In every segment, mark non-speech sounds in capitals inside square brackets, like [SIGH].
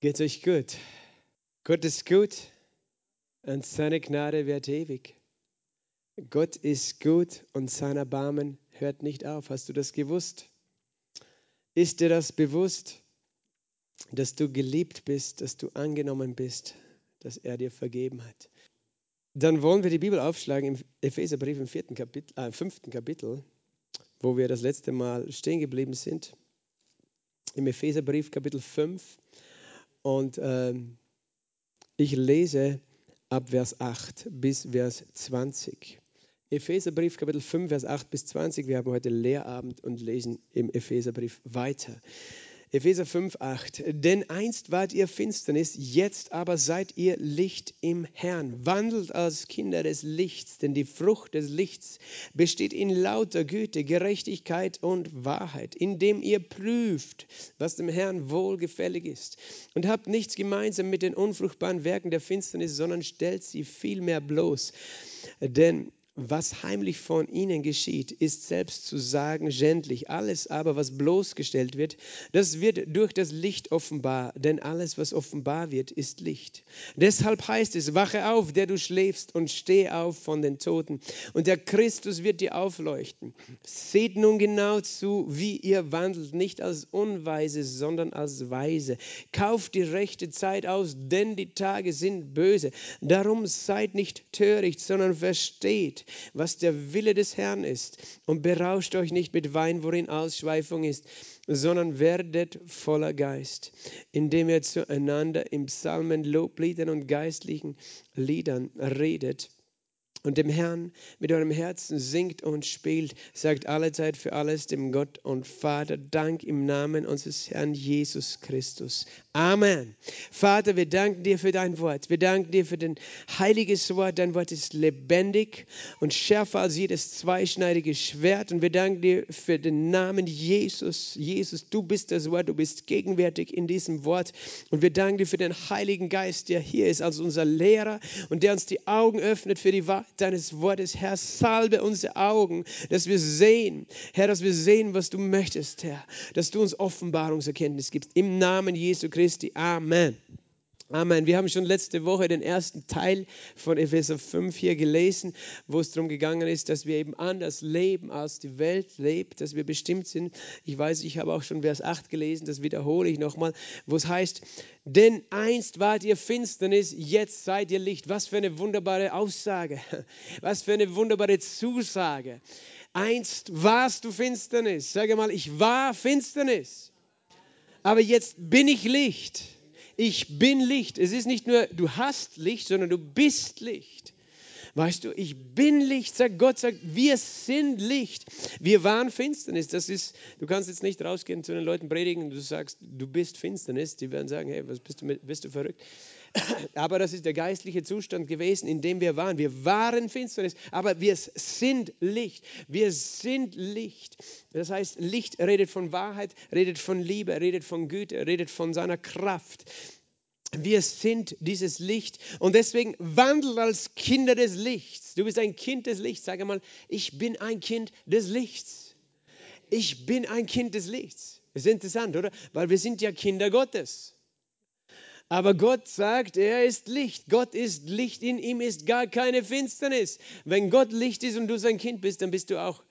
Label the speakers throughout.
Speaker 1: Geht euch gut? Gott ist gut und seine Gnade wird ewig. Gott ist gut und sein Erbarmen hört nicht auf. Hast du das gewusst? Ist dir das bewusst, dass du geliebt bist, dass du angenommen bist, dass er dir vergeben hat? Dann wollen wir die Bibel aufschlagen im Epheserbrief im vierten Kapitel, äh, fünften Kapitel, wo wir das letzte Mal stehen geblieben sind. Im Epheserbrief Kapitel 5. Und äh, ich lese ab Vers 8 bis Vers 20. Epheserbrief Kapitel 5, Vers 8 bis 20. Wir haben heute Lehrabend und lesen im Epheserbrief weiter. Epheser 5, 8. Denn einst wart ihr Finsternis, jetzt aber seid ihr Licht im Herrn. Wandelt als Kinder des Lichts, denn die Frucht des Lichts besteht in lauter Güte, Gerechtigkeit und Wahrheit, indem ihr prüft, was dem Herrn wohlgefällig ist. Und habt nichts gemeinsam mit den unfruchtbaren Werken der Finsternis, sondern stellt sie vielmehr bloß. Denn was heimlich von ihnen geschieht, ist selbst zu sagen schändlich. Alles aber, was bloßgestellt wird, das wird durch das Licht offenbar. Denn alles, was offenbar wird, ist Licht. Deshalb heißt es, wache auf, der du schläfst, und steh auf von den Toten. Und der Christus wird dir aufleuchten. Seht nun genau zu, wie ihr wandelt, nicht als Unweise, sondern als Weise. Kauft die rechte Zeit aus, denn die Tage sind böse. Darum seid nicht töricht, sondern versteht, was der Wille des Herrn ist. Und berauscht euch nicht mit Wein, worin Ausschweifung ist, sondern werdet voller Geist, indem ihr zueinander im Psalmen, Lobliedern und geistlichen Liedern redet und dem Herrn mit eurem Herzen singt und spielt, sagt alle Zeit für alles dem Gott und Vater Dank im Namen unseres Herrn Jesus Christus. Amen. Vater, wir danken dir für dein Wort. Wir danken dir für dein heiliges Wort. Dein Wort ist lebendig und schärfer als jedes zweischneidige Schwert. Und wir danken dir für den Namen Jesus. Jesus, du bist das Wort, du bist gegenwärtig in diesem Wort. Und wir danken dir für den Heiligen Geist, der hier ist als unser Lehrer und der uns die Augen öffnet für die Wahrheit deines Wortes. Herr, salbe unsere Augen, dass wir sehen, Herr, dass wir sehen, was du möchtest, Herr, dass du uns Offenbarungserkenntnis gibst. Im Namen Jesu Christi. Amen. Amen. Wir haben schon letzte Woche den ersten Teil von Epheser 5 hier gelesen, wo es darum gegangen ist, dass wir eben anders leben, als die Welt lebt, dass wir bestimmt sind. Ich weiß, ich habe auch schon Vers 8 gelesen, das wiederhole ich nochmal, wo es heißt, denn einst wart ihr Finsternis, jetzt seid ihr Licht. Was für eine wunderbare Aussage, was für eine wunderbare Zusage. Einst warst du Finsternis. Sage mal, ich war Finsternis, aber jetzt bin ich Licht ich bin Licht. Es ist nicht nur, du hast Licht, sondern du bist Licht. Weißt du, ich bin Licht, sagt Gott, sagt, wir sind Licht. Wir waren Finsternis. Das ist, du kannst jetzt nicht rausgehen zu den Leuten predigen und du sagst, du bist Finsternis. Die werden sagen, hey, was bist du, bist du verrückt? Aber das ist der geistliche Zustand gewesen, in dem wir waren. Wir waren Finsternis, aber wir sind Licht. Wir sind Licht. Das heißt, Licht redet von Wahrheit, redet von Liebe, redet von Güte, redet von seiner Kraft. Wir sind dieses Licht und deswegen wandelt als Kinder des Lichts. Du bist ein Kind des Lichts. Sag mal, ich bin ein Kind des Lichts. Ich bin ein Kind des Lichts. Das ist interessant, oder? Weil wir sind ja Kinder Gottes. Aber Gott sagt, er ist Licht. Gott ist Licht, in ihm ist gar keine Finsternis. Wenn Gott Licht ist und du sein Kind bist, dann bist du auch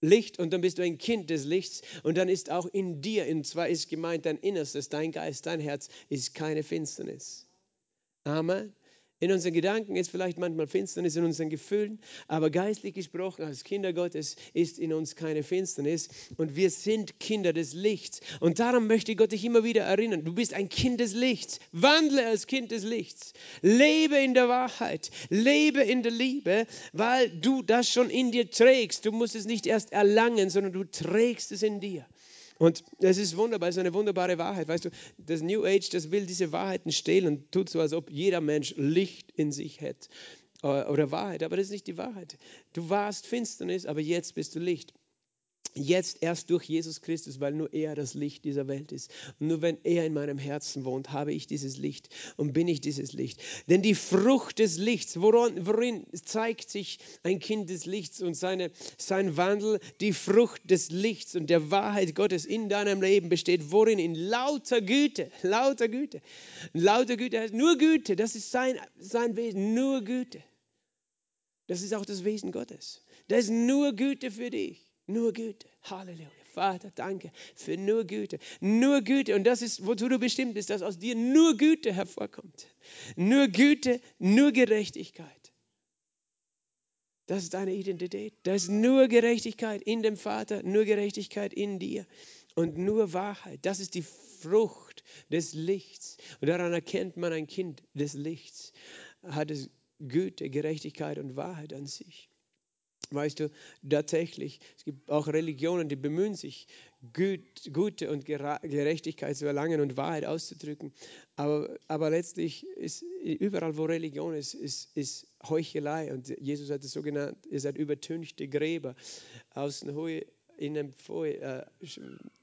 Speaker 1: Licht und dann bist du ein Kind des Lichts und dann ist auch in dir, und zwar ist gemeint dein Innerstes, dein Geist, dein Herz, ist keine Finsternis. Amen. In unseren Gedanken ist vielleicht manchmal Finsternis, in unseren Gefühlen, aber geistlich gesprochen, als Kinder Gottes ist in uns keine Finsternis und wir sind Kinder des Lichts. Und darum möchte Gott dich immer wieder erinnern, du bist ein Kind des Lichts, wandle als Kind des Lichts, lebe in der Wahrheit, lebe in der Liebe, weil du das schon in dir trägst. Du musst es nicht erst erlangen, sondern du trägst es in dir. Und es ist wunderbar, es ist eine wunderbare Wahrheit. Weißt du, das New Age, das will diese Wahrheiten stehlen und tut so, als ob jeder Mensch Licht in sich hätte äh, oder Wahrheit. Aber das ist nicht die Wahrheit. Du warst Finsternis, aber jetzt bist du Licht. Jetzt erst durch Jesus Christus, weil nur er das Licht dieser Welt ist. Und nur wenn er in meinem Herzen wohnt, habe ich dieses Licht und bin ich dieses Licht. Denn die Frucht des Lichts, worin, worin zeigt sich ein Kind des Lichts und seine, sein Wandel, die Frucht des Lichts und der Wahrheit Gottes in deinem Leben besteht, worin? In lauter Güte, lauter Güte. Lauter Güte heißt nur Güte, das ist sein, sein Wesen, nur Güte. Das ist auch das Wesen Gottes. Das ist nur Güte für dich. Nur Güte. Halleluja. Vater, danke für nur Güte. Nur Güte. Und das ist, wozu du bestimmt bist, dass aus dir nur Güte hervorkommt. Nur Güte, nur Gerechtigkeit. Das ist deine Identität. Das ist nur Gerechtigkeit in dem Vater, nur Gerechtigkeit in dir und nur Wahrheit. Das ist die Frucht des Lichts. Und daran erkennt man ein Kind des Lichts. Hat es Güte, Gerechtigkeit und Wahrheit an sich. Weißt du, tatsächlich, es gibt auch Religionen, die bemühen sich, Gute und Gerechtigkeit zu erlangen und Wahrheit auszudrücken. Aber, aber letztlich ist überall, wo Religion ist, ist, ist Heuchelei. Und Jesus hat es so genannt, ihr seid übertünchte Gräber. Außen innen äh,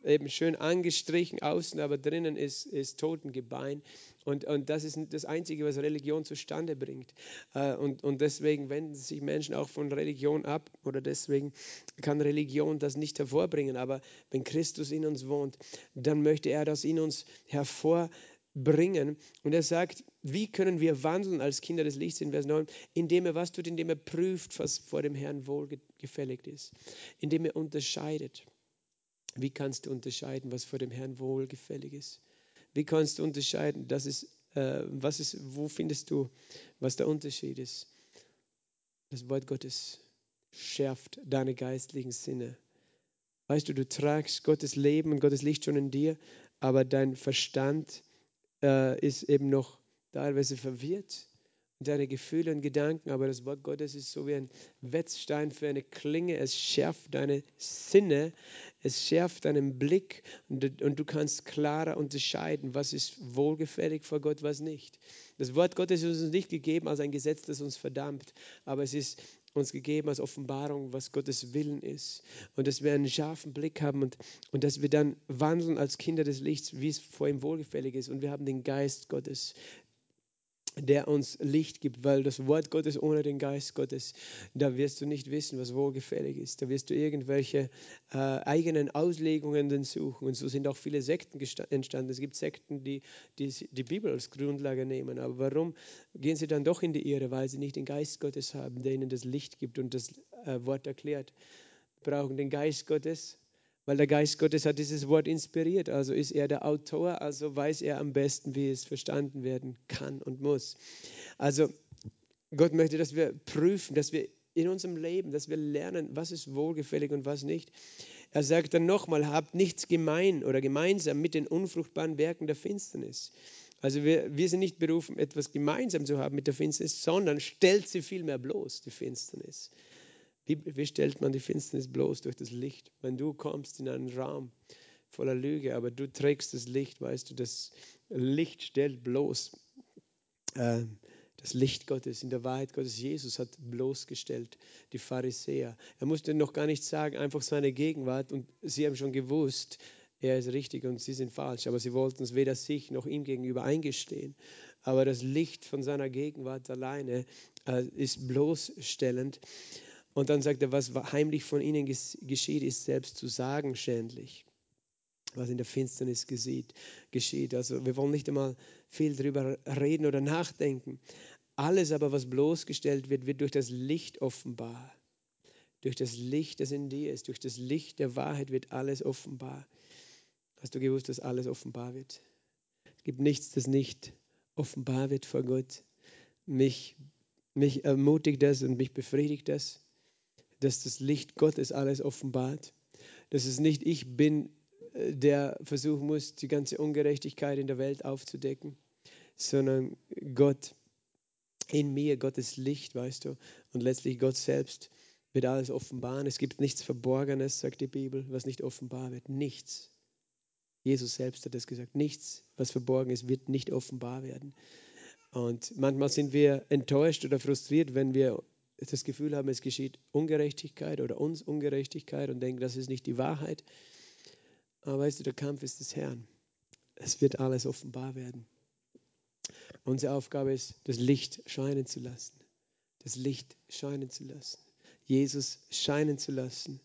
Speaker 1: eben schön angestrichen, außen aber drinnen ist, ist Totengebein. Und, und das ist das Einzige, was Religion zustande bringt. Äh, und, und deswegen wenden sich Menschen auch von Religion ab oder deswegen kann Religion das nicht hervorbringen. Aber wenn Christus in uns wohnt, dann möchte er das in uns hervorbringen. Und er sagt, wie können wir wandeln als Kinder des Lichts in Vers 9? Indem er was tut, indem er prüft, was vor dem Herrn wohlgefällig ist. Indem er unterscheidet. Wie kannst du unterscheiden, was vor dem Herrn wohlgefällig ist? Wie kannst du unterscheiden, das ist, äh, was ist, wo findest du, was der Unterschied ist? Das Wort Gottes schärft deine geistlichen Sinne. Weißt du, du tragst Gottes Leben und Gottes Licht schon in dir, aber dein Verstand äh, ist eben noch teilweise verwirrt deine Gefühle und Gedanken, aber das Wort Gottes ist so wie ein Wetzstein für eine Klinge. Es schärft deine Sinne, es schärft deinen Blick und, und du kannst klarer unterscheiden, was ist wohlgefällig vor Gott, was nicht. Das Wort Gottes ist uns nicht gegeben als ein Gesetz, das uns verdammt, aber es ist uns gegeben als Offenbarung, was Gottes Willen ist. Und dass wir einen scharfen Blick haben und, und dass wir dann wandeln als Kinder des Lichts, wie es vor ihm wohlgefällig ist. Und wir haben den Geist Gottes, der uns Licht gibt, weil das Wort Gottes ohne den Geist Gottes, da wirst du nicht wissen, was wohlgefällig ist. Da wirst du irgendwelche äh, eigenen Auslegungen suchen. Und so sind auch viele Sekten entstanden. Es gibt Sekten, die, die die Bibel als Grundlage nehmen. Aber warum gehen sie dann doch in die Irre? Weil sie nicht den Geist Gottes haben, der ihnen das Licht gibt und das äh, Wort erklärt. Wir brauchen den Geist Gottes, weil der Geist Gottes hat dieses Wort inspiriert. Also ist er der Autor, also weiß er am besten, wie es verstanden werden kann und muss. Also Gott möchte, dass wir prüfen, dass wir in unserem Leben, dass wir lernen, was ist wohlgefällig und was nicht. Er sagt dann nochmal, habt nichts gemein oder gemeinsam mit den unfruchtbaren Werken der Finsternis. Also wir, wir sind nicht berufen, etwas gemeinsam zu haben mit der Finsternis, sondern stellt sie vielmehr bloß, die Finsternis. Wie, wie stellt man die Finsternis bloß durch das Licht? Wenn du kommst in einen Raum voller Lüge, aber du trägst das Licht, weißt du, das Licht stellt bloß. Äh, das Licht Gottes, in der Wahrheit Gottes. Jesus hat bloßgestellt die Pharisäer. Er musste noch gar nicht sagen, einfach seine Gegenwart. Und sie haben schon gewusst, er ist richtig und sie sind falsch. Aber sie wollten es weder sich noch ihm gegenüber eingestehen. Aber das Licht von seiner Gegenwart alleine äh, ist bloßstellend. Und dann sagt er, was heimlich von ihnen geschieht, ist selbst zu sagen schändlich. Was in der Finsternis geschieht. Also wir wollen nicht einmal viel darüber reden oder nachdenken. Alles aber, was bloßgestellt wird, wird durch das Licht offenbar. Durch das Licht, das in dir ist, durch das Licht der Wahrheit wird alles offenbar. Hast du gewusst, dass alles offenbar wird? Es gibt nichts, das nicht offenbar wird vor Gott. Mich, mich ermutigt das und mich befriedigt das dass das Licht Gottes alles offenbart. Dass es nicht ich bin, äh, der versuchen muss, die ganze Ungerechtigkeit in der Welt aufzudecken, sondern Gott in mir, Gottes Licht, weißt du, und letztlich Gott selbst wird alles offenbaren. Es gibt nichts Verborgenes, sagt die Bibel, was nicht offenbar wird. Nichts. Jesus selbst hat es gesagt. Nichts, was verborgen ist, wird nicht offenbar werden. Und manchmal sind wir enttäuscht oder frustriert, wenn wir das Gefühl haben, es geschieht Ungerechtigkeit oder uns Ungerechtigkeit und denken, das ist nicht die Wahrheit. Aber weißt du, der Kampf ist des Herrn. Es wird alles offenbar werden. Unsere Aufgabe ist, das Licht scheinen zu lassen. Das Licht scheinen zu lassen. Jesus scheinen zu lassen.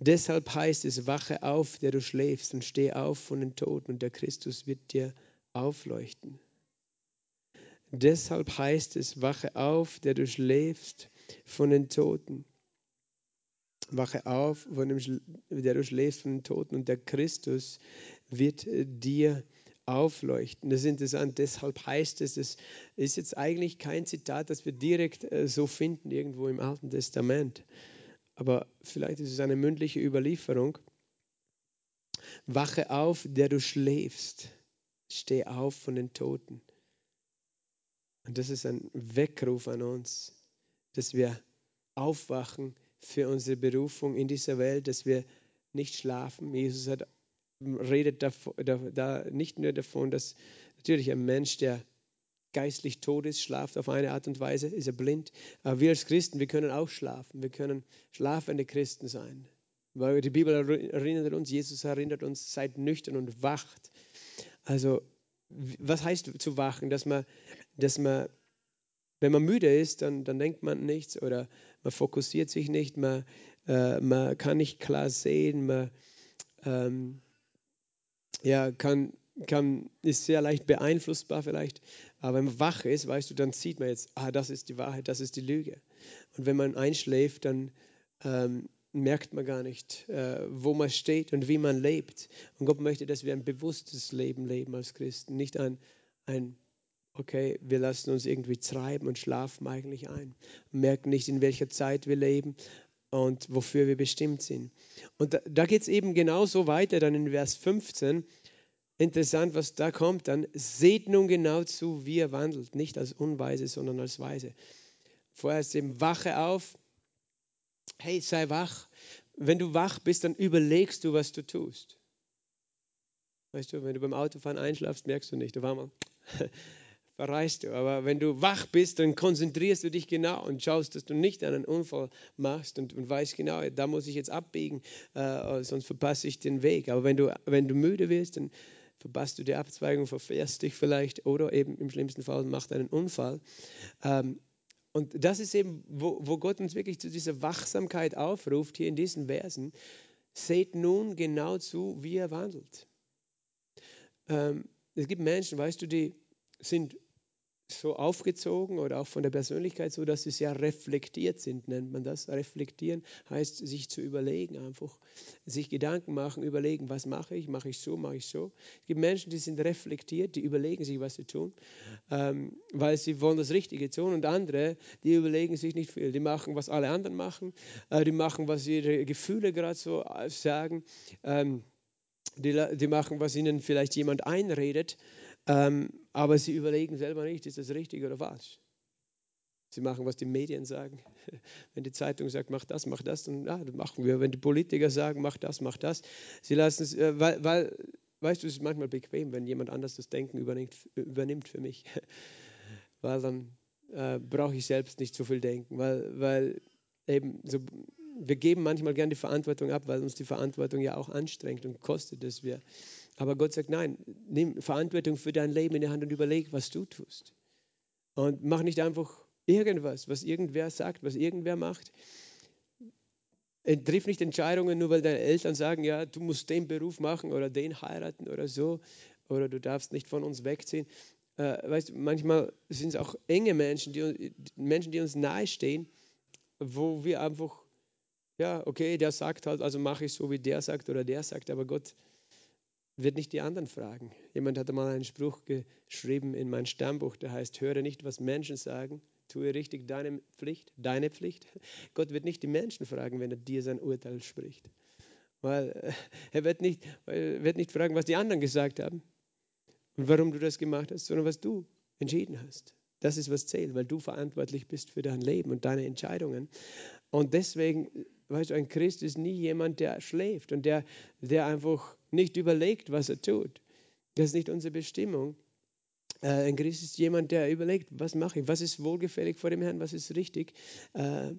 Speaker 1: Deshalb heißt es, wache auf, der du schläfst, und steh auf von den Toten, und der Christus wird dir aufleuchten. Deshalb heißt es, wache auf, der du schläfst, von den Toten. Wache auf, von dem, der du schläfst von den Toten, und der Christus wird dir aufleuchten. Das ist interessant, deshalb heißt es, es ist jetzt eigentlich kein Zitat, das wir direkt äh, so finden irgendwo im Alten Testament aber vielleicht ist es eine mündliche Überlieferung. Wache auf, der du schläfst. Steh auf von den Toten. Und das ist ein Weckruf an uns, dass wir aufwachen für unsere Berufung in dieser Welt, dass wir nicht schlafen. Jesus hat, redet da, da, da nicht nur davon, dass natürlich ein Mensch, der geistlich tot ist, schlaft auf eine Art und Weise, ist er blind. Aber wir als Christen, wir können auch schlafen. Wir können schlafende Christen sein. Weil die Bibel erinnert uns, Jesus erinnert uns, seid nüchtern und wacht. Also, was heißt zu wachen? Dass man, dass man wenn man müde ist, dann, dann denkt man nichts oder man fokussiert sich nicht, man, äh, man kann nicht klar sehen, man ähm, ja, kann kann, ist sehr leicht beeinflussbar vielleicht, aber wenn man wach ist, weißt du, dann sieht man jetzt, ah, das ist die Wahrheit, das ist die Lüge. Und wenn man einschläft, dann ähm, merkt man gar nicht, äh, wo man steht und wie man lebt. Und Gott möchte, dass wir ein bewusstes Leben leben als Christen, nicht ein, ein okay, wir lassen uns irgendwie treiben und schlafen eigentlich ein. Merken nicht, in welcher Zeit wir leben und wofür wir bestimmt sind. Und da, da geht es eben genauso weiter, dann in Vers 15 Interessant, was da kommt dann. Seht nun genau zu, wie er wandelt. Nicht als Unweise, sondern als Weise. Vorher ist eben, wache auf. Hey, sei wach. Wenn du wach bist, dann überlegst du, was du tust. Weißt du, wenn du beim Autofahren einschlafst, merkst du nicht. Auf einmal [LAUGHS] verreist du. Aber wenn du wach bist, dann konzentrierst du dich genau und schaust, dass du nicht einen Unfall machst und, und weißt genau, da muss ich jetzt abbiegen, äh, sonst verpasse ich den Weg. Aber wenn du, wenn du müde wirst, dann verpasst du die Abzweigung, verfährst dich vielleicht oder eben im schlimmsten Fall macht einen Unfall. Ähm, und das ist eben, wo, wo Gott uns wirklich zu dieser Wachsamkeit aufruft, hier in diesen Versen. Seht nun genau zu, wie er wandelt. Ähm, es gibt Menschen, weißt du, die sind so aufgezogen oder auch von der Persönlichkeit so, dass sie sehr reflektiert sind, nennt man das. Reflektieren heißt, sich zu überlegen, einfach sich Gedanken machen, überlegen, was mache ich, mache ich so, mache ich so. Es gibt Menschen, die sind reflektiert, die überlegen sich, was sie tun, ähm, weil sie wollen das Richtige tun und andere, die überlegen sich nicht viel. Die machen, was alle anderen machen, äh, die machen, was ihre Gefühle gerade so äh, sagen, ähm, die, die machen, was ihnen vielleicht jemand einredet. Ähm, aber sie überlegen selber nicht, ist das richtig oder falsch. Sie machen, was die Medien sagen. [LAUGHS] Wenn die Zeitung sagt, mach das, mach das, dann ja, das machen wir. Wenn die Politiker sagen, mach das, mach das. Sie lassen es, äh, weil, weil, weißt du, es ist manchmal bequem, wenn jemand anders das Denken übernimmt, übernimmt für mich. [LAUGHS] weil dann äh, brauche ich selbst nicht so viel denken. Weil, weil eben so, wir geben manchmal gerne die Verantwortung ab, weil uns die Verantwortung ja auch anstrengt und kostet es wir. Aber Gott sagt, nein, nimm Verantwortung für dein Leben in die Hand und überleg, was du tust. Und mach nicht einfach irgendwas, was irgendwer sagt, was irgendwer macht. Triff nicht Entscheidungen, nur weil deine Eltern sagen, ja, du musst den Beruf machen oder den heiraten oder so, oder du darfst nicht von uns wegziehen. Äh, weißt manchmal sind es auch enge Menschen, die, Menschen, die uns nahestehen, wo wir einfach, ja, okay, der sagt halt, also mache ich so, wie der sagt oder der sagt, aber Gott wird nicht die anderen fragen. Jemand hatte mal einen Spruch geschrieben in mein Stammbuch, der heißt, höre nicht, was Menschen sagen, tue richtig deine Pflicht, deine Pflicht. [LAUGHS] Gott wird nicht die Menschen fragen, wenn er dir sein Urteil spricht. Weil äh, er wird nicht, wird nicht fragen, was die anderen gesagt haben und warum du das gemacht hast, sondern was du entschieden hast. Das ist, was zählt, weil du verantwortlich bist für dein Leben und deine Entscheidungen. Und deswegen, weißt du, ein Christ ist nie jemand, der schläft und der, der einfach nicht überlegt, was er tut. Das ist nicht unsere Bestimmung. Äh, ein Christ ist jemand, der überlegt, was mache ich, was ist wohlgefällig vor dem Herrn, was ist richtig. Äh,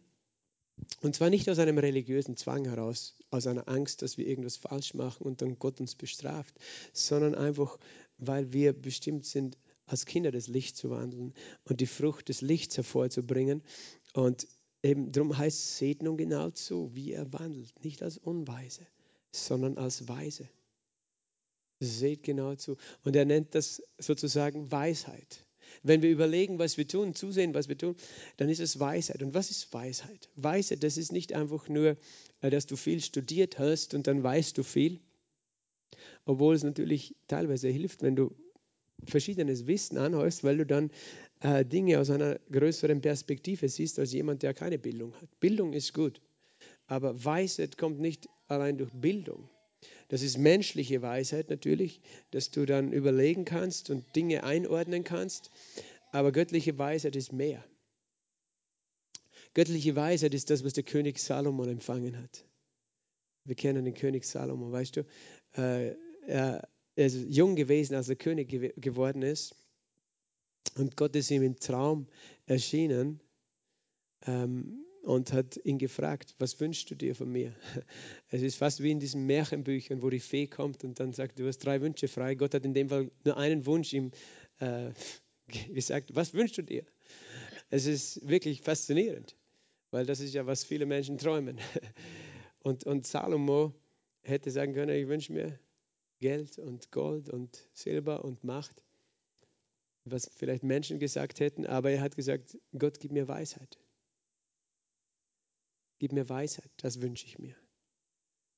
Speaker 1: und zwar nicht aus einem religiösen Zwang heraus, aus einer Angst, dass wir irgendwas falsch machen und dann Gott uns bestraft, sondern einfach, weil wir bestimmt sind, als Kinder des Lichts zu wandeln und die Frucht des Lichts hervorzubringen. Und eben darum heißt Segnung genau so, wie er wandelt, nicht als Unweise, sondern als Weise. Seht genau zu. Und er nennt das sozusagen Weisheit. Wenn wir überlegen, was wir tun, zusehen, was wir tun, dann ist es Weisheit. Und was ist Weisheit? Weisheit, das ist nicht einfach nur, äh, dass du viel studiert hast und dann weißt du viel, obwohl es natürlich teilweise hilft, wenn du verschiedenes Wissen anhäufst, weil du dann äh, Dinge aus einer größeren Perspektive siehst als jemand, der keine Bildung hat. Bildung ist gut, aber Weisheit kommt nicht allein durch Bildung. Das ist menschliche Weisheit natürlich, dass du dann überlegen kannst und Dinge einordnen kannst. Aber göttliche Weisheit ist mehr. Göttliche Weisheit ist das, was der König Salomon empfangen hat. Wir kennen den König Salomon, weißt du? Äh, er, ist jung gewesen, als er König geworden ist. Und Gott ist ihm im Traum erschienen. Ähm, und hat ihn gefragt, was wünschst du dir von mir? [LAUGHS] Es ist fast wie in diesen Märchenbüchern, wo die Fee kommt und dann sagt, du hast drei Wünsche frei. Gott hat in dem Fall nur einen Wunsch ihm äh, [LAUGHS] gesagt, was wünschst du dir? Es ist wirklich faszinierend, weil das ist ja, was viele Menschen träumen. [LAUGHS] Und, und Salomo hätte sagen können, ich wünsche mir Geld und Gold und Silber und Macht, was vielleicht Menschen gesagt hätten, aber er hat gesagt, Gott gib mir Weisheit. Gib mir Weisheit, das wünsche ich mir.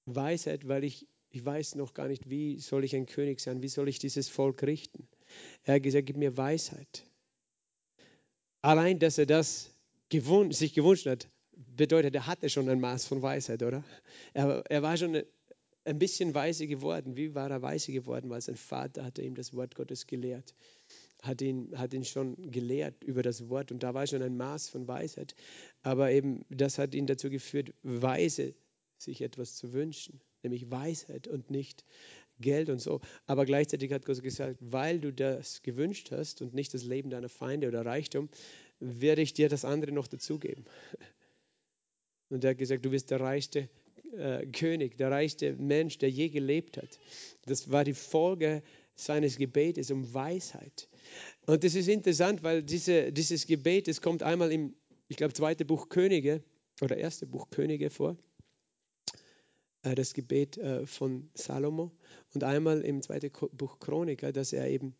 Speaker 1: Weisheit, weil ich, ich weiß noch gar nicht, wie soll ich ein König sein, wie soll ich dieses Volk richten. Er hat gesagt, gib mir Weisheit. Allein, dass er das gewun sich gewünscht hat, bedeutet, er hatte schon ein Maß von Weisheit, oder? Er, er war schon ein bisschen weise geworden. Wie war er weise geworden? Weil sein Vater hatte ihm das Wort Gottes gelehrt hat ihn, hat ihn schon gelehrt über das Wort und da war schon ein Maß von Weisheit. Aber eben das hat ihn dazu geführt, weise sich etwas zu wünschen, nämlich Weisheit und nicht Geld und so. Aber gleichzeitig hat Gott gesagt, weil du das gewünscht hast und nicht das Leben deiner Feinde oder Reichtum, werde ich dir das andere noch dazugeben. [LAUGHS] Und er hat gesagt, du bist der reichste äh, König, der reichste Mensch, der je gelebt hat. Das war die Folge seines Gebetes um Weisheit. Und das ist interessant, weil diese, dieses Gebet, es kommt einmal im, ich glaube, zweite Buch Könige oder erste Buch Könige vor, äh, das Gebet äh, von Salomo und einmal im zweiten Buch Chroniker, dass er eben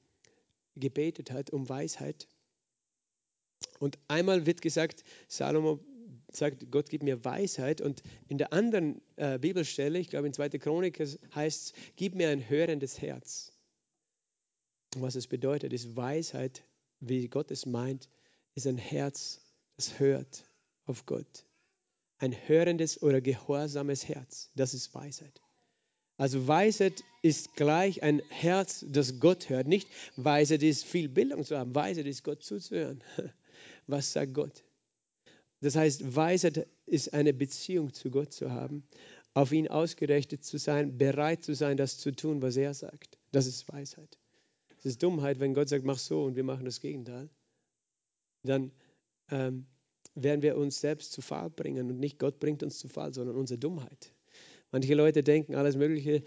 Speaker 1: gebetet hat um Weisheit. Und einmal wird gesagt, Salomo sagt, Gott gibt mir Weisheit. Und in der anderen äh, Bibelstelle, ich glaube in 2. Chronik heißt es, gib mir ein hörendes Herz. Und was es bedeutet, ist Weisheit, wie Gott es meint, ist ein Herz, das hört auf Gott. Ein hörendes oder gehorsames Herz, das ist Weisheit. Also Weisheit ist gleich ein Herz, das Gott hört. Nicht Weisheit ist viel Bildung zu haben, Weisheit ist Gott zuzuhören. [LAUGHS] Was sagt Gott? Das heißt, Weisheit ist eine Beziehung zu Gott zu haben, auf ihn ausgerichtet zu sein, bereit zu sein, das zu tun, was er sagt. Das ist Weisheit. Es ist Dummheit, wenn Gott sagt, mach so und wir machen das Gegenteil. Dann ähm, werden wir uns selbst zu Fall bringen und nicht Gott bringt uns zu Fall, sondern unsere Dummheit. Manche Leute denken, alles Mögliche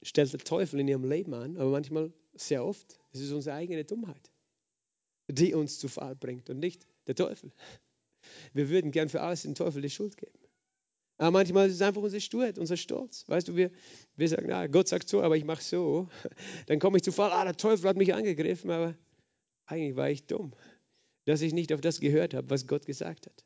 Speaker 1: stellt der Teufel in ihrem Leben an, aber manchmal, sehr oft, es ist unsere eigene Dummheit, die uns zu Fall bringt und nicht der Teufel. Wir würden gern für alles den Teufel die Schuld geben. Aber manchmal ist es einfach unsere Sturheit, unser Stolz. Weißt du, wir, wir sagen, na, Gott sagt so, aber ich mache so. Dann komme ich zu Fall, ah, der Teufel hat mich angegriffen, aber eigentlich war ich dumm, dass ich nicht auf das gehört habe, was Gott gesagt hat.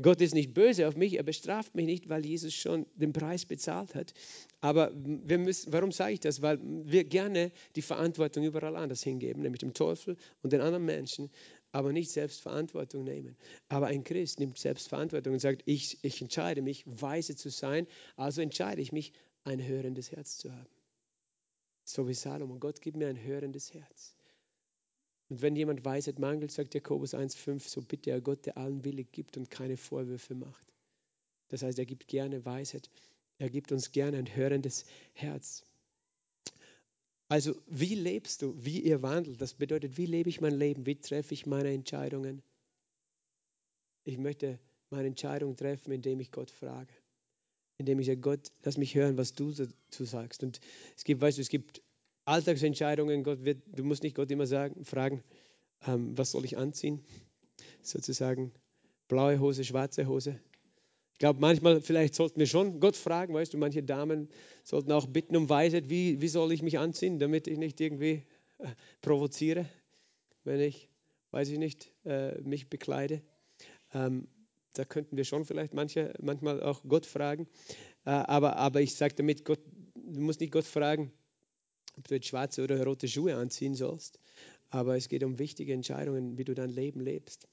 Speaker 1: Gott ist nicht böse auf mich, er bestraft mich nicht, weil Jesus schon den Preis bezahlt hat. Aber wir müssen, warum sage ich das? Weil wir gerne die Verantwortung überall anders hingeben, nämlich dem Teufel und den anderen Menschen aber nicht selbst Verantwortung nehmen. Aber ein Christ nimmt selbst Verantwortung und sagt, ich, ich entscheide mich, weise zu sein, also entscheide ich mich, ein hörendes Herz zu haben. So wie Salomo, Gott gibt mir ein hörendes Herz. Und wenn jemand Weisheit mangelt, sagt Jakobus 1,5, so bitte er Gott, der allen willig gibt und keine Vorwürfe macht. Das heißt, er gibt gerne Weisheit, er gibt uns gerne ein hörendes Herz. Also wie lebst du, wie ihr wandelt? Das bedeutet, wie lebe ich mein Leben? Wie treffe ich meine Entscheidungen? Ich möchte meine Entscheidung treffen, indem ich Gott frage. Indem ich sage, Gott, lass mich hören, was du dazu sagst. Und es gibt, weißt du, es gibt Alltagsentscheidungen. Gott wird, du musst nicht Gott immer sagen, fragen, ähm, was soll ich anziehen? Sozusagen blaue Hose, schwarze Hose. Ich glaube, manchmal, vielleicht sollten wir schon Gott fragen, weißt du, manche Damen sollten auch bitten um Weisheit, wie, wie soll ich mich anziehen, damit ich nicht irgendwie äh, provoziere, wenn ich, weiß ich nicht, äh, mich bekleide. Ähm, da könnten wir schon vielleicht manche, manchmal auch Gott fragen. Äh, aber, aber ich sage damit, Gott, du musst nicht Gott fragen, ob du jetzt schwarze oder rote Schuhe anziehen sollst. Aber es geht um wichtige Entscheidungen, wie du dein Leben lebst.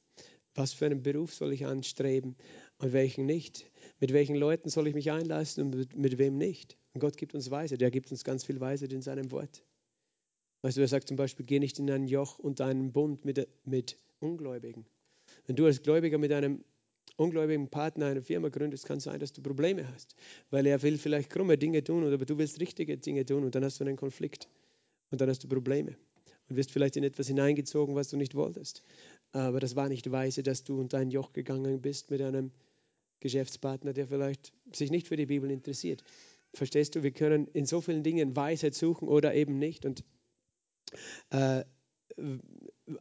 Speaker 1: Was für einen Beruf soll ich anstreben und welchen nicht? Mit welchen Leuten soll ich mich einlassen und mit, mit wem nicht? Und Gott gibt uns Weisheit. Er gibt uns ganz viel Weisheit in seinem Wort. Weißt du, er sagt zum Beispiel, geh nicht in ein Joch und einen Bund mit, mit Ungläubigen. Wenn du als Gläubiger mit einem ungläubigen Partner eine Firma gründest, kann es sein, dass du Probleme hast, weil er will vielleicht krumme Dinge tun, aber du willst richtige Dinge tun und dann hast du einen Konflikt und dann hast du Probleme und wirst vielleicht in etwas hineingezogen, was du nicht wolltest. Aber das war nicht weise, dass du unter ein Joch gegangen bist mit einem Geschäftspartner, der vielleicht sich nicht für die Bibel interessiert. Verstehst du, wir können in so vielen Dingen Weisheit suchen oder eben nicht und äh,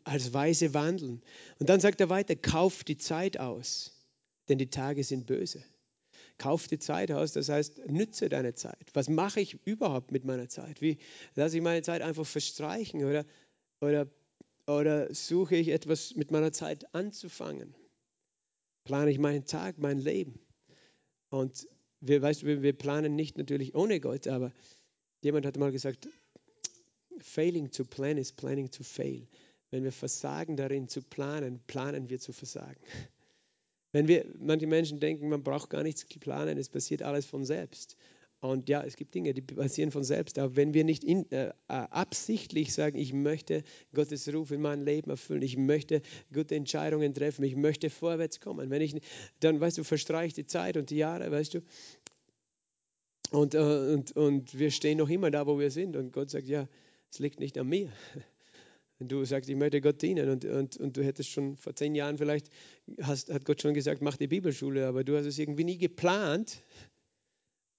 Speaker 1: als Weise wandeln. Und dann sagt er weiter, kauf die Zeit aus denn die Tage sind böse. Kauf die Zeit aus, das heißt, nütze deine Zeit. Was mache ich überhaupt mit meiner Zeit? Wie lasse ich meine Zeit einfach verstreichen oder, oder, oder suche ich etwas mit meiner Zeit anzufangen? Plane ich meinen Tag, mein Leben? Und wir, weißt wir planen nicht natürlich ohne Gott, aber jemand hat mal gesagt, failing to plan is planning to fail. Wenn wir versagen darin zu planen, planen wir zu versagen. Wenn wir, manche Menschen denken, man braucht gar nichts planen, es passiert alles von selbst. Und ja, es gibt Dinge, die passieren von selbst. Aber wenn wir nicht in, äh, absichtlich sagen, ich möchte Gottes Ruf in mein Leben erfüllen, ich möchte gute Entscheidungen treffen, ich möchte vorwärts kommen, wenn ich, dann weißt du, verstreicht die Zeit und die Jahre, weißt du. Und, äh, und, und wir stehen noch immer da, wo wir sind. Und Gott sagt, ja, es liegt nicht an mir. Wenn [LAUGHS] du sagst, ich möchte Gott dienen und, und, und du hättest schon vor zehn Jahren vielleicht, hast, hat Gott schon gesagt, mach die Bibelschule, aber du hast es irgendwie nie geplant,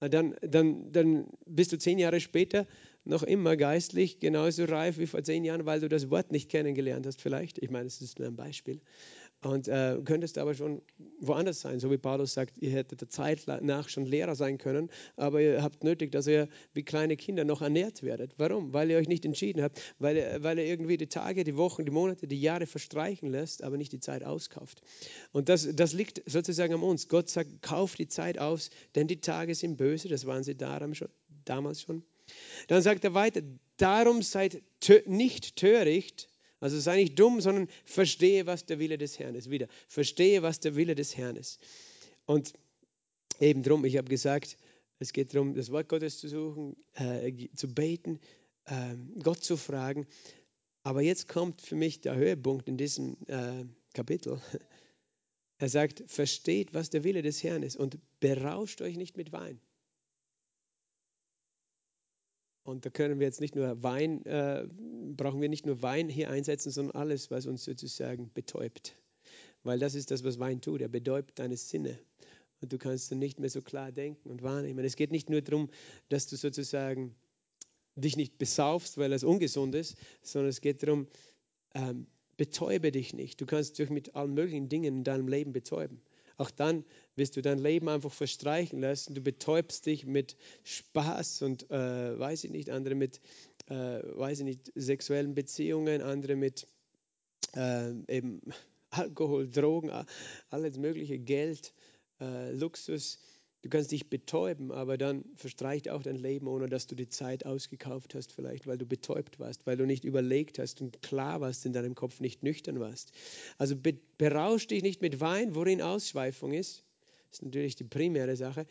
Speaker 1: dann, dann, dann bist du zehn Jahre später noch immer geistlich genauso reif wie vor zehn Jahren, weil du das Wort nicht kennengelernt hast vielleicht. Ich meine, das ist nur ein Beispiel. Und äh, könntest aber schon woanders sein, so wie Paulus sagt, ihr hättet der Zeit nach schon Lehrer sein können, aber ihr habt nötig, dass ihr wie kleine Kinder noch ernährt werdet. Warum? Weil ihr euch nicht entschieden habt, weil ihr, weil ihr irgendwie die Tage, die Wochen, die Monate, die Jahre verstreichen lässt, aber nicht die Zeit auskauft. Und das, das liegt sozusagen an uns. Gott sagt, kauft die Zeit aus, denn die Tage sind böse, das waren sie schon, damals schon. Dann sagt er weiter, darum seid nicht töricht, also sei nicht dumm, sondern verstehe, was der Wille des Herrn ist. Wieder, verstehe, was der Wille des Herrn ist. Und eben drum, ich habe gesagt, es geht darum, das Wort Gottes zu suchen, äh, zu beten, äh, Gott zu fragen. Aber jetzt kommt für mich der Höhepunkt in diesem äh, Kapitel. [LAUGHS] Er sagt, versteht, was der Wille des Herrn ist und berauscht euch nicht mit Wein. Und da können wir jetzt nicht nur Wein, äh, brauchen wir nicht nur Wein hier einsetzen, sondern alles, was uns sozusagen betäubt. Weil das ist das, was Wein tut. Er betäubt deine Sinne. Und du kannst dann nicht mehr so klar denken und wahrnehmen. Es geht nicht nur darum, dass du sozusagen dich nicht besaufst, weil es ungesund ist, sondern es geht darum, ähm, betäube dich nicht. Du kannst dich mit allen möglichen Dingen in deinem Leben betäuben. Auch dann wirst du dein Leben einfach verstreichen lassen. Du betäubst dich mit Spaß und, äh, weiß ich nicht, andere mit, äh, weiß ich nicht, sexuellen Beziehungen, andere mit äh, eben Alkohol, Drogen, alles mögliche, Geld, äh, Luxus. Du kannst dich betäuben, aber dann verstreicht auch dein Leben, ohne dass du die Zeit ausgekauft hast, vielleicht, weil du betäubt warst, weil du nicht überlegt hast und klar warst in deinem Kopf, nicht nüchtern warst. Also berausch dich nicht mit Wein, worin Ausschweifung ist. Das ist natürlich die primäre Sache.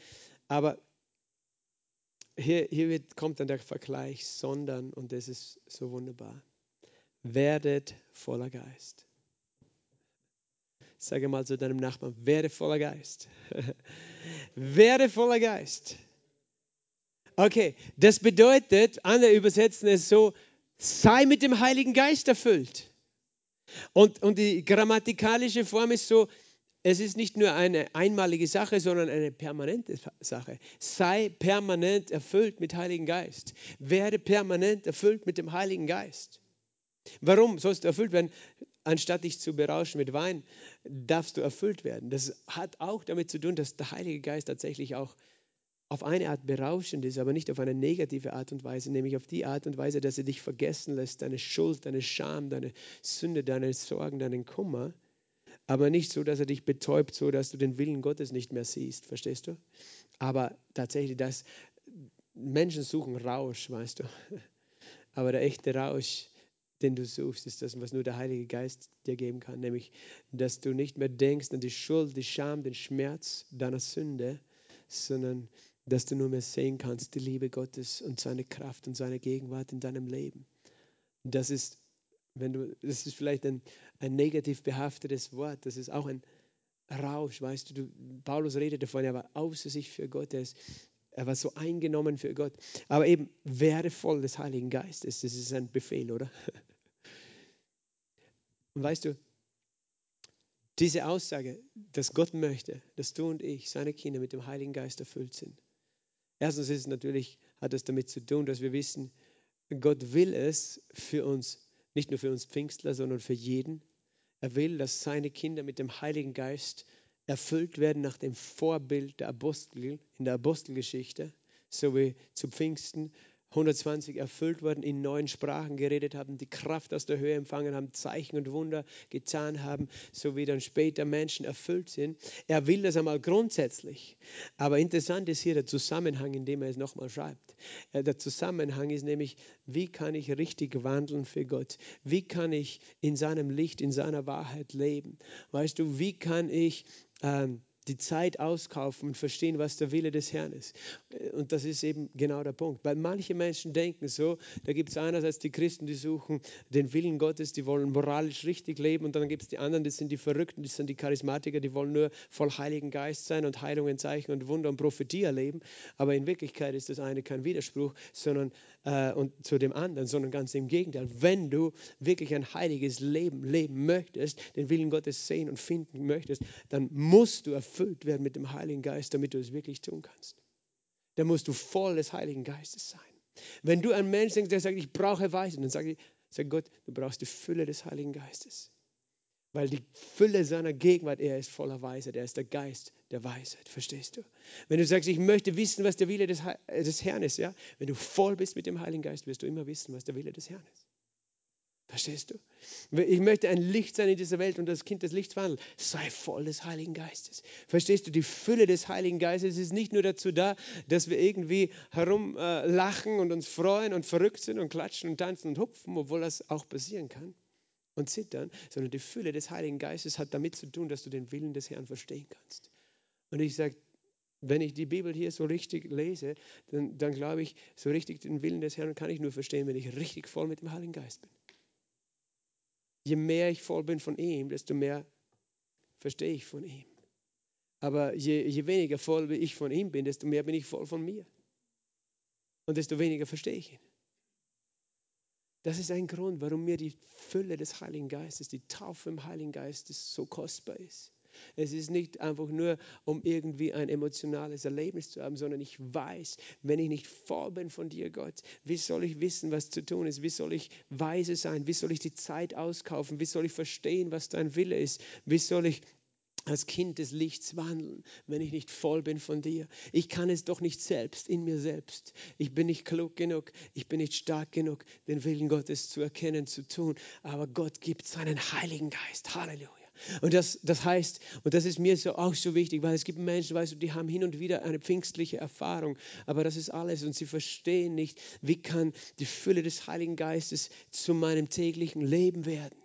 Speaker 1: Aber hier, hier wird, kommt dann der Vergleich, sondern, und das ist so wunderbar, werdet voller Geist. Sage mal zu deinem Nachbarn, werde voller Geist. [LAUGHS] werde voller Geist. Okay, das bedeutet, andere übersetzen es so, sei mit dem Heiligen Geist erfüllt. Und, und die grammatikalische Form ist so, es ist nicht nur eine einmalige Sache, sondern eine permanente Sache. Sei permanent erfüllt mit Heiligen Geist. Werde permanent erfüllt mit dem Heiligen Geist. Warum sollst du erfüllt werden? Anstatt dich zu berauschen mit Wein, darfst du erfüllt werden. Das hat auch damit zu tun, dass der Heilige Geist tatsächlich auch auf eine Art berauschend ist, aber nicht auf eine negative Art und Weise, nämlich auf die Art und Weise, dass er dich vergessen lässt, deine Schuld, deine Scham, deine Sünde, deine Sorgen, deinen Kummer, aber nicht so, dass er dich betäubt, so dass du den Willen Gottes nicht mehr siehst, verstehst du? Aber tatsächlich, dass Menschen suchen Rausch, weißt du, [LAUGHS] aber der echte Rausch, den du suchst, ist das, was nur der Heilige Geist dir geben kann, nämlich, dass du nicht mehr denkst an die Schuld, die Scham, den Schmerz deiner Sünde, sondern dass du nur mehr sehen kannst, die Liebe Gottes und seine Kraft und seine Gegenwart in deinem Leben. Das ist, wenn du, das ist vielleicht ein, ein negativ behaftetes Wort, das ist auch ein Rausch, weißt du, du Paulus redet davon, er war außer sich für Gott, er, ist, er war so eingenommen für Gott. Aber eben, werde voll des Heiligen Geistes, das ist ein Befehl, oder? Und weißt du, diese Aussage, dass Gott möchte, dass du und ich, seine Kinder, mit dem Heiligen Geist erfüllt sind, Erstens ist es natürlich, hat es damit zu tun, dass wir wissen, Gott will es für uns, nicht nur für uns Pfingstler, sondern für jeden. Er will, dass seine Kinder mit dem Heiligen Geist erfüllt werden nach dem Vorbild der Apostel in der Apostelgeschichte, so wie zu Pfingsten 120 erfüllt worden, in neuen Sprachen geredet haben, die Kraft aus der Höhe empfangen haben, Zeichen und Wunder getan haben, so wie dann später Menschen erfüllt sind. Er will das einmal grundsätzlich. Aber interessant ist hier der Zusammenhang, in dem er es nochmal schreibt. Äh, der Zusammenhang ist nämlich, wie kann ich richtig wandeln für Gott? Wie kann ich in seinem Licht, in seiner Wahrheit leben? Weißt du, wie kann ich... Ähm, die Zeit auskaufen und verstehen, was der Wille des Herrn ist. Und das ist eben genau der Punkt. Weil manche Menschen denken so, da gibt es einerseits die Christen, die suchen den Willen Gottes, die wollen moralisch richtig leben und dann gibt es die anderen, das sind die Verrückten, das sind die Charismatiker, die wollen nur voll Heiligen Geist sein und Heilungen, Zeichen und Wunder und Prophetie erleben. Aber in Wirklichkeit ist das eine kein Widerspruch sondern, äh, und zu dem anderen, sondern ganz im Gegenteil. Wenn du wirklich ein heiliges Leben leben möchtest, den Willen Gottes sehen und finden möchtest, dann musst du erfüllen erfüllt werden mit dem Heiligen Geist, damit du es wirklich tun kannst. Dann musst du voll des Heiligen Geistes sein. Wenn du ein Mensch denkst, der sagt, ich brauche Weisheit, dann sage ich, sag Gott, du brauchst die Fülle des Heiligen Geistes. Weil die Fülle seiner Gegenwart, er ist voller Weisheit, er ist der Geist der Weisheit, verstehst du? Wenn du sagst, ich möchte wissen, was der Wille des, des Herrn ist, ja, wenn du voll bist mit dem Heiligen Geist, wirst du immer wissen, was der Wille des Herrn ist. Verstehst du? Ich möchte ein Licht sein in dieser Welt und das Kind des Lichts wandeln. Sei voll des Heiligen Geistes. Verstehst du? Die Fülle des Heiligen Geistes ist nicht nur dazu da, dass wir irgendwie herumlachen äh, und uns freuen und verrückt sind und klatschen und tanzen und hupfen, obwohl das auch passieren kann und zittern, sondern die Fülle des Heiligen Geistes hat damit zu tun, dass du den Willen des Herrn verstehen kannst. Und ich sage, wenn ich die Bibel hier so richtig lese, dann, dann glaube ich, so richtig den Willen des Herrn kann ich nur verstehen, wenn ich richtig voll mit dem Heiligen Geist bin je mehr ich voll bin von ihm, desto mehr verstehe ich von ihm. Aber je, je weniger voll ich von ihm bin, desto mehr bin ich voll von mir. Und desto weniger verstehe ich ihn. Das ist ein Grund, warum mir die Fülle des Heiligen Geistes, die Taufe im Heiligen Geist so kostbar ist. Es ist nicht einfach nur, um irgendwie ein emotionales Erlebnis zu haben, sondern ich weiß, wenn ich nicht voll bin von dir, Gott, wie soll ich wissen, was zu tun ist? Wie soll ich weise sein? Wie soll ich die Zeit auskaufen? Wie soll ich verstehen, was dein Wille ist? Wie soll ich als Kind des Lichts wandeln, wenn ich nicht voll bin von dir. Ich kann es doch nicht selbst, in mir selbst. Ich bin nicht klug genug, ich bin nicht stark genug, den Willen Gottes zu erkennen, zu tun. Aber Gott gibt seinen Heiligen Geist. Halleluja. Und das, das heißt, und das ist mir so auch so wichtig, weil es gibt Menschen, weißt du, die haben hin und wieder eine pfingstliche Erfahrung, aber das ist alles und sie verstehen nicht, wie kann die Fülle des Heiligen Geistes zu meinem täglichen Leben werden.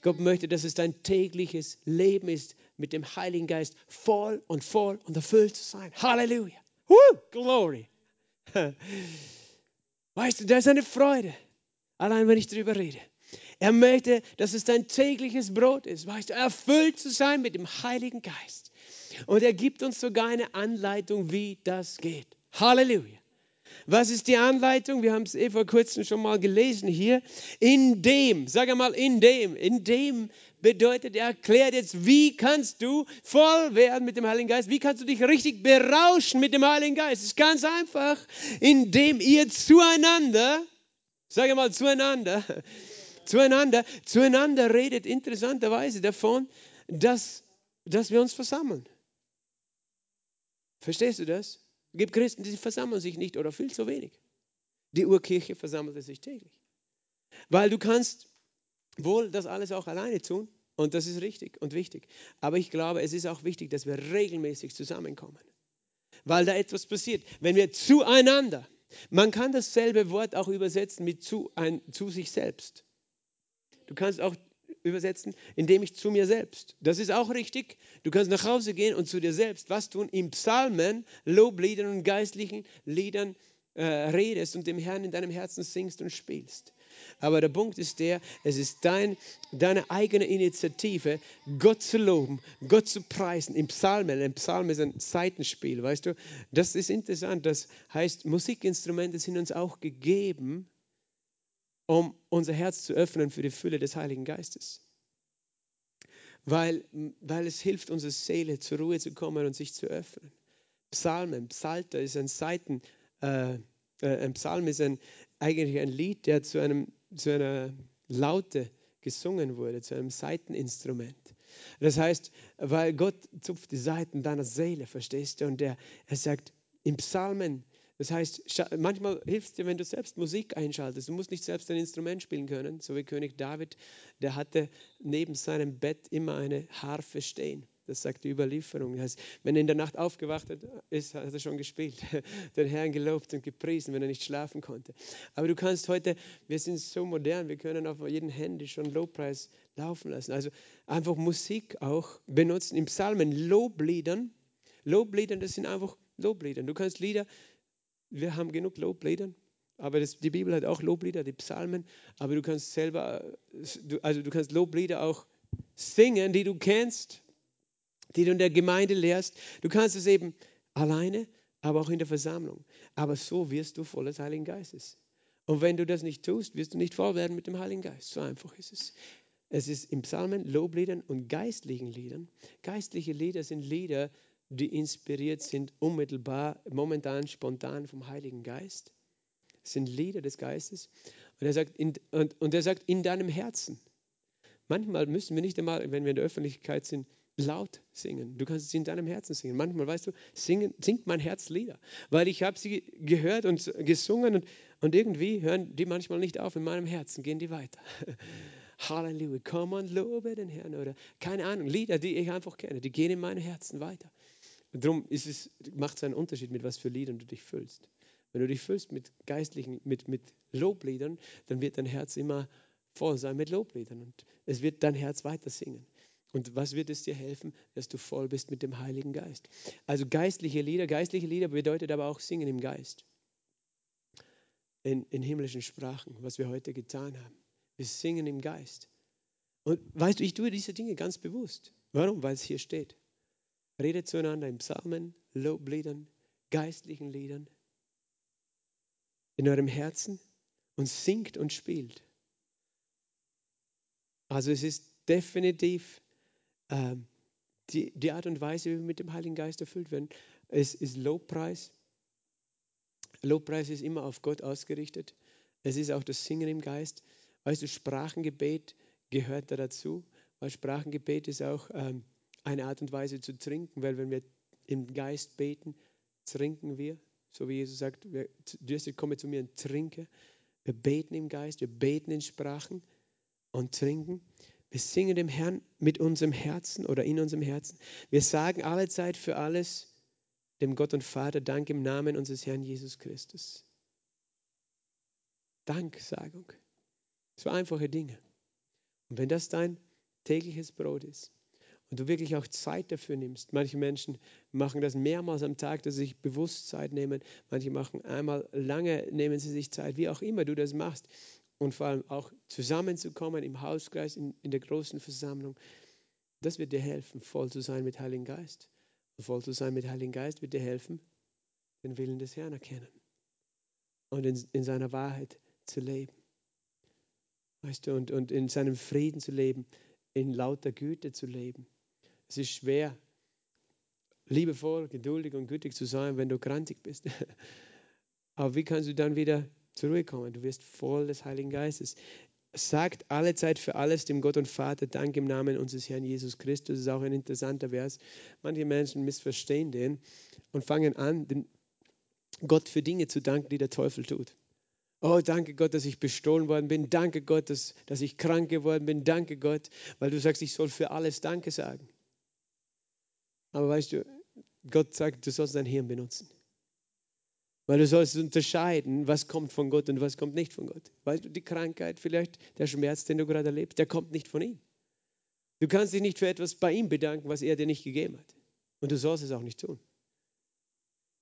Speaker 1: Gott möchte, dass es dein tägliches Leben ist, mit dem Heiligen Geist voll und voll und erfüllt zu sein. Halleluja. Woo, glory. [LAUGHS] Weißt du, das ist eine Freude, allein wenn ich darüber rede. Er möchte, dass es dein tägliches Brot ist, weißt du, erfüllt zu sein mit dem Heiligen Geist. Und er gibt uns sogar eine Anleitung, wie das geht. Halleluja. Was ist die Anleitung? Wir haben es eh vor kurzem schon mal gelesen hier. In dem, sag einmal in dem, in dem bedeutet, er erklärt jetzt, wie kannst du voll werden mit dem Heiligen Geist? Wie kannst du dich richtig berauschen mit dem Heiligen Geist? Es ist ganz einfach, indem ihr zueinander, sag einmal zueinander, zueinander, zueinander redet interessanterweise davon, dass, dass wir uns versammeln. Verstehst du das? Es gibt Christen, die versammeln sich nicht oder viel zu wenig. Die Urkirche versammelte sich täglich. Weil du kannst wohl das alles auch alleine tun und das ist richtig und wichtig. Aber ich glaube, es ist auch wichtig, dass wir regelmäßig zusammenkommen. Weil da etwas passiert. Wenn wir zueinander, man kann dasselbe Wort auch übersetzen mit zu, ein, zu sich selbst. Du kannst auch übersetzen, indem ich zu mir selbst. Das ist auch richtig. Du kannst nach Hause gehen und zu dir selbst was tun? Im Psalmen, Lobliedern und geistlichen Liedern äh, redest und dem Herrn in deinem Herzen singst und spielst. Aber der Punkt ist der, es ist dein, deine eigene Initiative, Gott zu loben, Gott zu preisen. Im Psalmen, ein Psalm ist ein Seitenspiel, weißt du? Das ist interessant. Das heißt, Musikinstrumente sind uns auch gegeben, um unser Herz zu öffnen für die Fülle des Heiligen Geistes. Weil, weil es hilft, unserer Seele zur Ruhe zu kommen und sich zu öffnen. Psalmen, Psalter ist ein Seiten, äh, äh, ein Psalm ist ein, eigentlich ein Lied, der zu, einem, zu einer Laute gesungen wurde, zu einem Seiteninstrument. Das heißt, weil Gott zupft die Seiten deiner Seele, verstehst du? Und er, er sagt, im Psalmen das heißt, manchmal hilft es dir, wenn du selbst Musik einschaltest. Du musst nicht selbst ein Instrument spielen können, so wie König David, der hatte neben seinem Bett immer eine Harfe stehen. Das sagt die Überlieferung. Das heißt, wenn er in der Nacht aufgewacht ist, hat er schon gespielt, [LAUGHS] den Herrn gelobt und gepriesen, wenn er nicht schlafen konnte. Aber du kannst heute, wir sind so modern, wir können auf jedem Handy schon Lobpreis laufen lassen. Also einfach Musik auch benutzen. Im Psalmen Lobliedern. Lobliedern, das sind einfach Lobliedern. Du kannst Lieder wir haben genug Loblieder, aber das, die Bibel hat auch Loblieder, die Psalmen, aber du kannst selber, also du kannst Loblieder auch singen, die du kennst, die du in der Gemeinde lehrst. Du kannst es eben alleine, aber auch in der Versammlung. Aber so wirst du voll des Heiligen Geistes. Und wenn du das nicht tust, wirst du nicht voll werden mit dem Heiligen Geist. So einfach ist es. Es ist im Psalmen, Lobliedern und geistlichen Liedern. Geistliche Lieder sind Lieder, die inspiriert sind, unmittelbar, momentan, spontan vom Heiligen Geist. Das sind Lieder des Geistes. Und er sagt, in, und, und er sagt, in deinem Herzen. Manchmal müssen wir nicht einmal, wenn wir in der Öffentlichkeit sind, laut singen. Du kannst es in deinem Herzen singen. Manchmal, weißt du, singen, singt mein Herz Lieder. Weil ich habe sie gehört und gesungen und, und irgendwie hören die manchmal nicht auf. In meinem Herzen gehen die weiter. [LAUGHS] Halleluja, komm und lobe den Herrn. Oder keine Ahnung, Lieder, die ich einfach kenne, die gehen in meinem Herzen weiter. Darum es, macht es einen Unterschied, mit was für Liedern du dich füllst. Wenn du dich füllst mit geistlichen, mit, mit Lobliedern, dann wird dein Herz immer voll sein mit Lobliedern und es wird dein Herz weiter singen. Und was wird es dir helfen, dass du voll bist mit dem Heiligen Geist? Also geistliche Lieder, geistliche Lieder bedeutet aber auch Singen im Geist. In, in himmlischen Sprachen, was wir heute getan haben. Wir singen im Geist. Und weißt du, ich tue diese Dinge ganz bewusst. Warum? Weil es hier steht. Redet zueinander in Psalmen, Lobliedern, geistlichen Liedern in eurem Herzen und singt und spielt. Also es ist definitiv äh, die, die Art und Weise, wie wir mit dem Heiligen Geist erfüllt werden. Es ist Lobpreis. Lobpreis ist immer auf Gott ausgerichtet. Es ist auch das Singen im Geist. Weißt du, Sprachengebet gehört da dazu, weil Sprachengebet ist auch ähm, eine Art und Weise zu trinken, weil wenn wir im Geist beten, trinken wir, so wie Jesus sagt, dürstig komme zu mir und trinke. Wir beten im Geist, wir beten in Sprachen und trinken. Wir singen dem Herrn mit unserem Herzen oder in unserem Herzen. Wir sagen alle Zeit für alles dem Gott und Vater Dank im Namen unseres Herrn Jesus Christus. Danksagung. So einfache Dinge. Und wenn das dein tägliches Brot ist, und du wirklich auch Zeit dafür nimmst. Manche Menschen machen das mehrmals am Tag, dass sie sich bewusst Zeit nehmen. Manche machen einmal lange, nehmen sie sich Zeit, wie auch immer du das machst. Und vor allem auch zusammenzukommen im Hauskreis, in, in der großen Versammlung. Das wird dir helfen, voll zu sein mit Heiligen Geist. Und voll zu sein mit Heiligen Geist wird dir helfen, den Willen des Herrn erkennen. und in, in seiner Wahrheit zu leben. Weißt du, und, und in seinem Frieden zu leben, in lauter Güte zu leben. Es ist schwer, liebevoll, geduldig und gütig zu sein, wenn du krantig bist. [LAUGHS] Aber wie kannst du dann wieder zur Ruhe kommen? Du wirst voll des Heiligen Geistes. Sagt alle Zeit für alles dem Gott und Vater Dank im Namen unseres Herrn Jesus Christus. Das ist auch ein interessanter Vers. Manche Menschen missverstehen den und fangen an, den Gott für Dinge zu danken, die der Teufel tut. Oh, danke Gott, dass ich bestohlen worden bin. Danke Gott, dass, dass ich krank geworden bin. Danke Gott, weil du sagst, ich soll für alles Danke sagen. Aber weißt du, Gott sagt, du sollst dein Hirn benutzen. Weil du sollst unterscheiden, was kommt von Gott und was kommt nicht von Gott. Weißt du, die Krankheit, vielleicht der Schmerz, den du gerade erlebst, der kommt nicht von ihm. Du kannst dich nicht für etwas bei ihm bedanken, was er dir nicht gegeben hat. Und du sollst es auch nicht tun.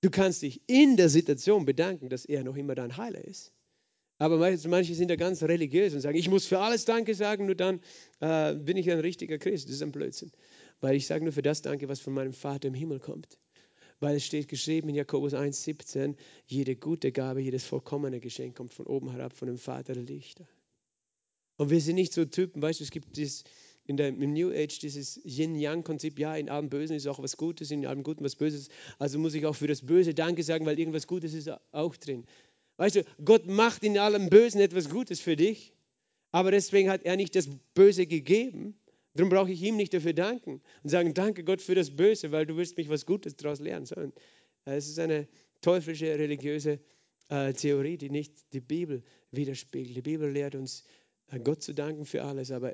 Speaker 1: Du kannst dich in der Situation bedanken, dass er noch immer dein Heiler ist. Aber manche sind ja ganz religiös und sagen, ich muss für alles Danke sagen, nur dann äh, bin ich ein richtiger Christ. Das ist ein Blödsinn. Weil ich sage nur für das Danke, was von meinem Vater im Himmel kommt. Weil es steht geschrieben in Jakobus 1,17, jede gute Gabe, jedes vollkommene Geschenk kommt von oben herab, von dem Vater der Lichter. Und wir sind nicht so Typen, weißt du, es gibt dieses, in der, im New Age dieses Yin-Yang-Prinzip, ja, in allem Bösen ist auch was Gutes, in allem Guten was Böses. Also muss ich auch für das Böse Danke sagen, weil irgendwas Gutes ist auch drin. Weißt du, Gott macht in allem Bösen etwas Gutes für dich, aber deswegen hat er nicht das Böse gegeben. Darum brauche ich ihm nicht dafür danken und sagen, danke Gott für das Böse, weil du wirst mich was Gutes daraus lernen. Sondern äh, es ist eine teuflische religiöse äh, Theorie, die nicht die Bibel widerspiegelt. Die Bibel lehrt uns, äh, Gott zu danken für alles, aber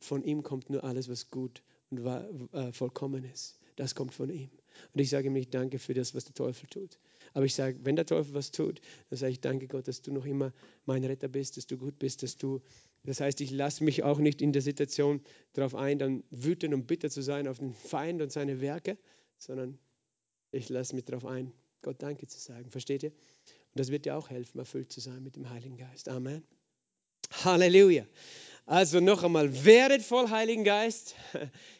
Speaker 1: von ihm kommt nur alles, was gut und äh, vollkommen ist. Das kommt von ihm. Und ich sage ihm nicht Danke für das, was der Teufel tut. Aber ich sage, wenn der Teufel was tut, dann sage ich Danke Gott, dass du noch immer mein Retter bist, dass du gut bist, dass du. Das heißt, ich lasse mich auch nicht in der Situation darauf ein, dann wütend und bitter zu sein auf den Feind und seine Werke, sondern ich lasse mich darauf ein, Gott Danke zu sagen. Versteht ihr? Und das wird dir auch helfen, erfüllt zu sein mit dem Heiligen Geist. Amen. Halleluja. Also noch einmal, werdet voll Heiligen Geist. [LAUGHS]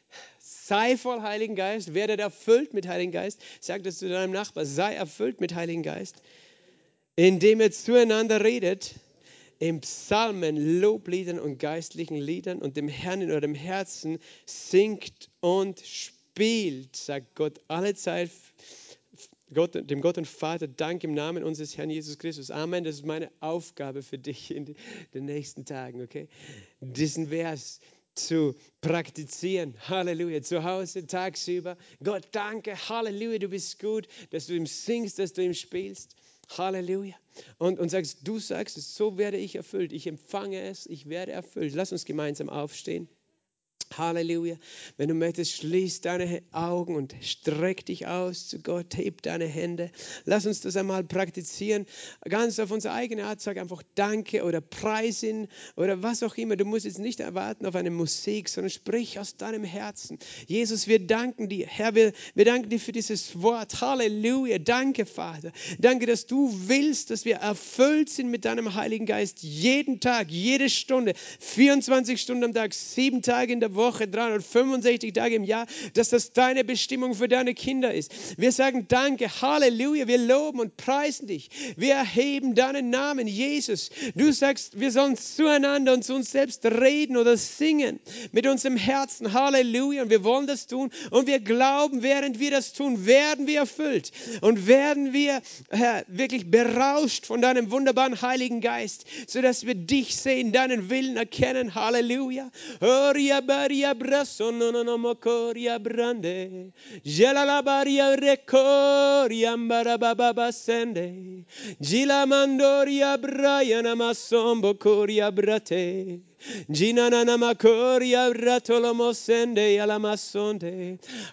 Speaker 1: Sei voll Heiligen Geist, werde erfüllt mit Heiligen Geist. Sag das zu deinem Nachbar, sei erfüllt mit Heiligen Geist, indem ihr zueinander redet, in Psalmen, Lobliedern und geistlichen Liedern und dem Herrn in eurem Herzen singt und spielt, sagt Gott alle Zeit Gott, dem Gott und Vater Dank im Namen unseres Herrn Jesus Christus. Amen. Das ist meine Aufgabe für dich in den nächsten Tagen, okay? Diesen Vers zu praktizieren. Halleluja. Zu Hause, tagsüber. Gott, danke. Halleluja. Du bist gut, dass du ihm singst, dass du ihm spielst. Halleluja. Und, und sagst, du sagst es, so werde ich erfüllt. Ich empfange es, ich werde erfüllt. Lass uns gemeinsam aufstehen. Halleluja. Wenn du möchtest, schließ deine Augen und streck dich aus zu Gott, heb deine Hände. Lass uns das einmal praktizieren. Ganz auf unsere eigene Art. Sag einfach Danke oder Preis ihn oder was auch immer. Du musst jetzt nicht erwarten auf eine Musik, sondern sprich aus deinem Herzen. Jesus, wir danken dir. Herr, wir, wir danken dir für dieses Wort. Halleluja. Danke, Vater. Danke, dass du willst, dass wir erfüllt sind mit deinem Heiligen Geist. Jeden Tag, jede Stunde, 24 Stunden am Tag, sieben Tage in der Woche, 365 Tage im Jahr, dass das deine Bestimmung für deine Kinder ist. Wir sagen Danke, Halleluja, wir loben und preisen dich. Wir erheben deinen Namen, Jesus. Du sagst, wir sollen zueinander und zu uns selbst reden oder singen mit unserem Herzen, Halleluja. Und wir wollen das tun und wir glauben, während wir das tun, werden wir erfüllt und werden wir, Herr, wirklich berauscht von deinem wunderbaren Heiligen Geist, sodass wir dich sehen, deinen Willen erkennen. Halleluja. Oh, baria brasso no no no mocoria brande. Gela la baria recoria mbara baba sende. Gila mandoria braiana masombo coria brate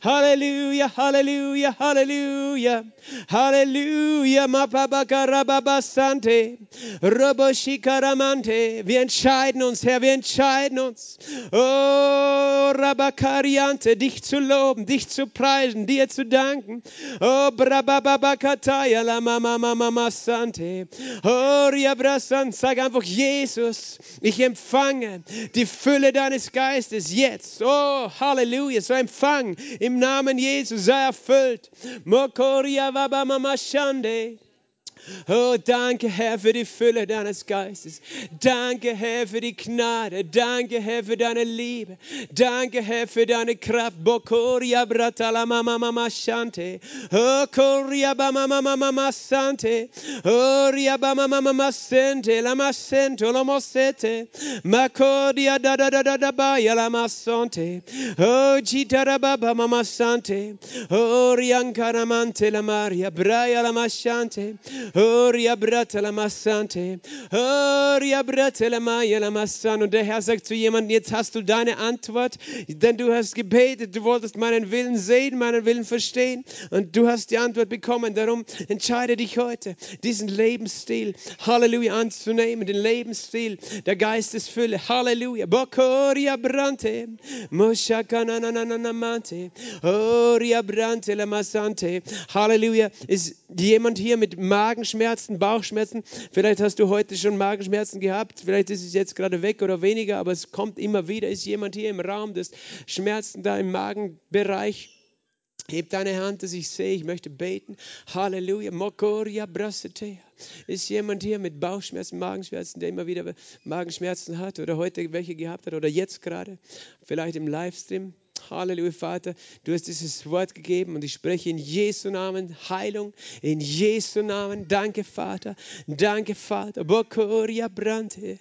Speaker 1: Hallelujah, hallelujah, hallelujah. Hallelujah, mapabakarababasante. Roboshikaramante. Wir entscheiden uns, Herr, wir entscheiden uns. Oh, Rabakariante, dich zu loben, dich zu preisen, dir zu danken. Oh, Brabababakataya, la mama mama sante. Oh, Riabrasan, sag einfach Jesus, ich empfange empfange die Fülle deines Geistes jetzt. Oh, Halleluja. So empfang im Namen Jesus, sei erfüllt. Mokoria wabamamashande. Oh, danke, Herr, für die Fülle deines Geistes. Danke, Herr, für die Gnade. Danke, Herr, für deine Liebe. Danke, Herr, für deine Kraft. Bokoria bratala mama mama shante. Oh, koria bama mama mama sante. Oh, ria bama mama mama sente. La masento, lo mosete. Makodia da da da da da ba ya la masonte. Oh, chitara baba mama sante. Oh, riancaramante la maria. Braia la masante. Und der Herr sagt zu jemandem, jetzt hast du deine Antwort, denn du hast gebetet, du wolltest meinen Willen sehen, meinen Willen verstehen und du hast die Antwort bekommen. Darum entscheide dich heute, diesen Lebensstil, Halleluja, anzunehmen, den Lebensstil der Geistesfülle. Halleluja. Bokoria brante. Halleluja. Ist jemand hier mit Magenschmerzen, Bauchschmerzen? Vielleicht hast du heute schon Magenschmerzen gehabt. Vielleicht ist es jetzt gerade weg oder weniger, aber es kommt immer wieder. Ist jemand hier im Raum, das Schmerzen da im Magenbereich? Heb deine Hand, dass ich sehe, ich möchte beten. Halleluja. Mokoria brasetea. Ist jemand hier mit Bauchschmerzen, Magenschmerzen, der immer wieder Magenschmerzen hat oder heute welche gehabt hat oder jetzt gerade? Vielleicht im Livestream? Halleluja, Vater. Du hast dieses Wort gegeben und ich spreche in Jesu Namen Heilung. In Jesu Namen. Danke, Vater. Danke, Vater. Bokoria brante.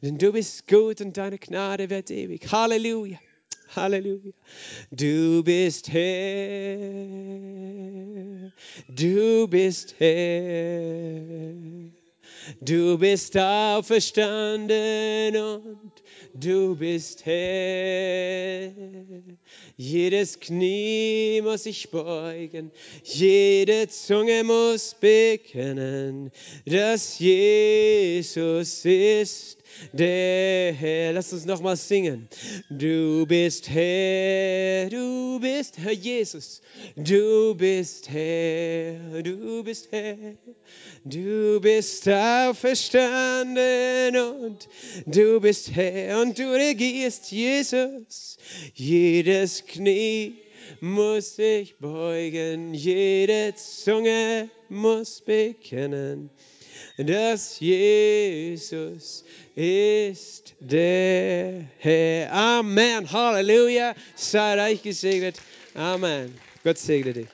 Speaker 1: Denn du bist gut und deine Gnade wird ewig. Halleluja. Halleluja. Du bist Herr. Du bist Herr. Du bist auferstanden und du bist Herr. Jedes Knie muss sich beugen, jede Zunge muss bekennen, dass Jesus ist der Herr. Lass uns nochmal singen. Du bist Herr, du bist Herr Jesus. Du bist Herr, du bist Herr. Du bist auferstanden und du bist Herr und du regierst Jesus. Jedes Knie muss sich beugen, jede Zunge muss bekennen, dass Jesus ist der Herr. Amen. Halleluja. Sei reich gesegnet. Amen. Gott segne dich.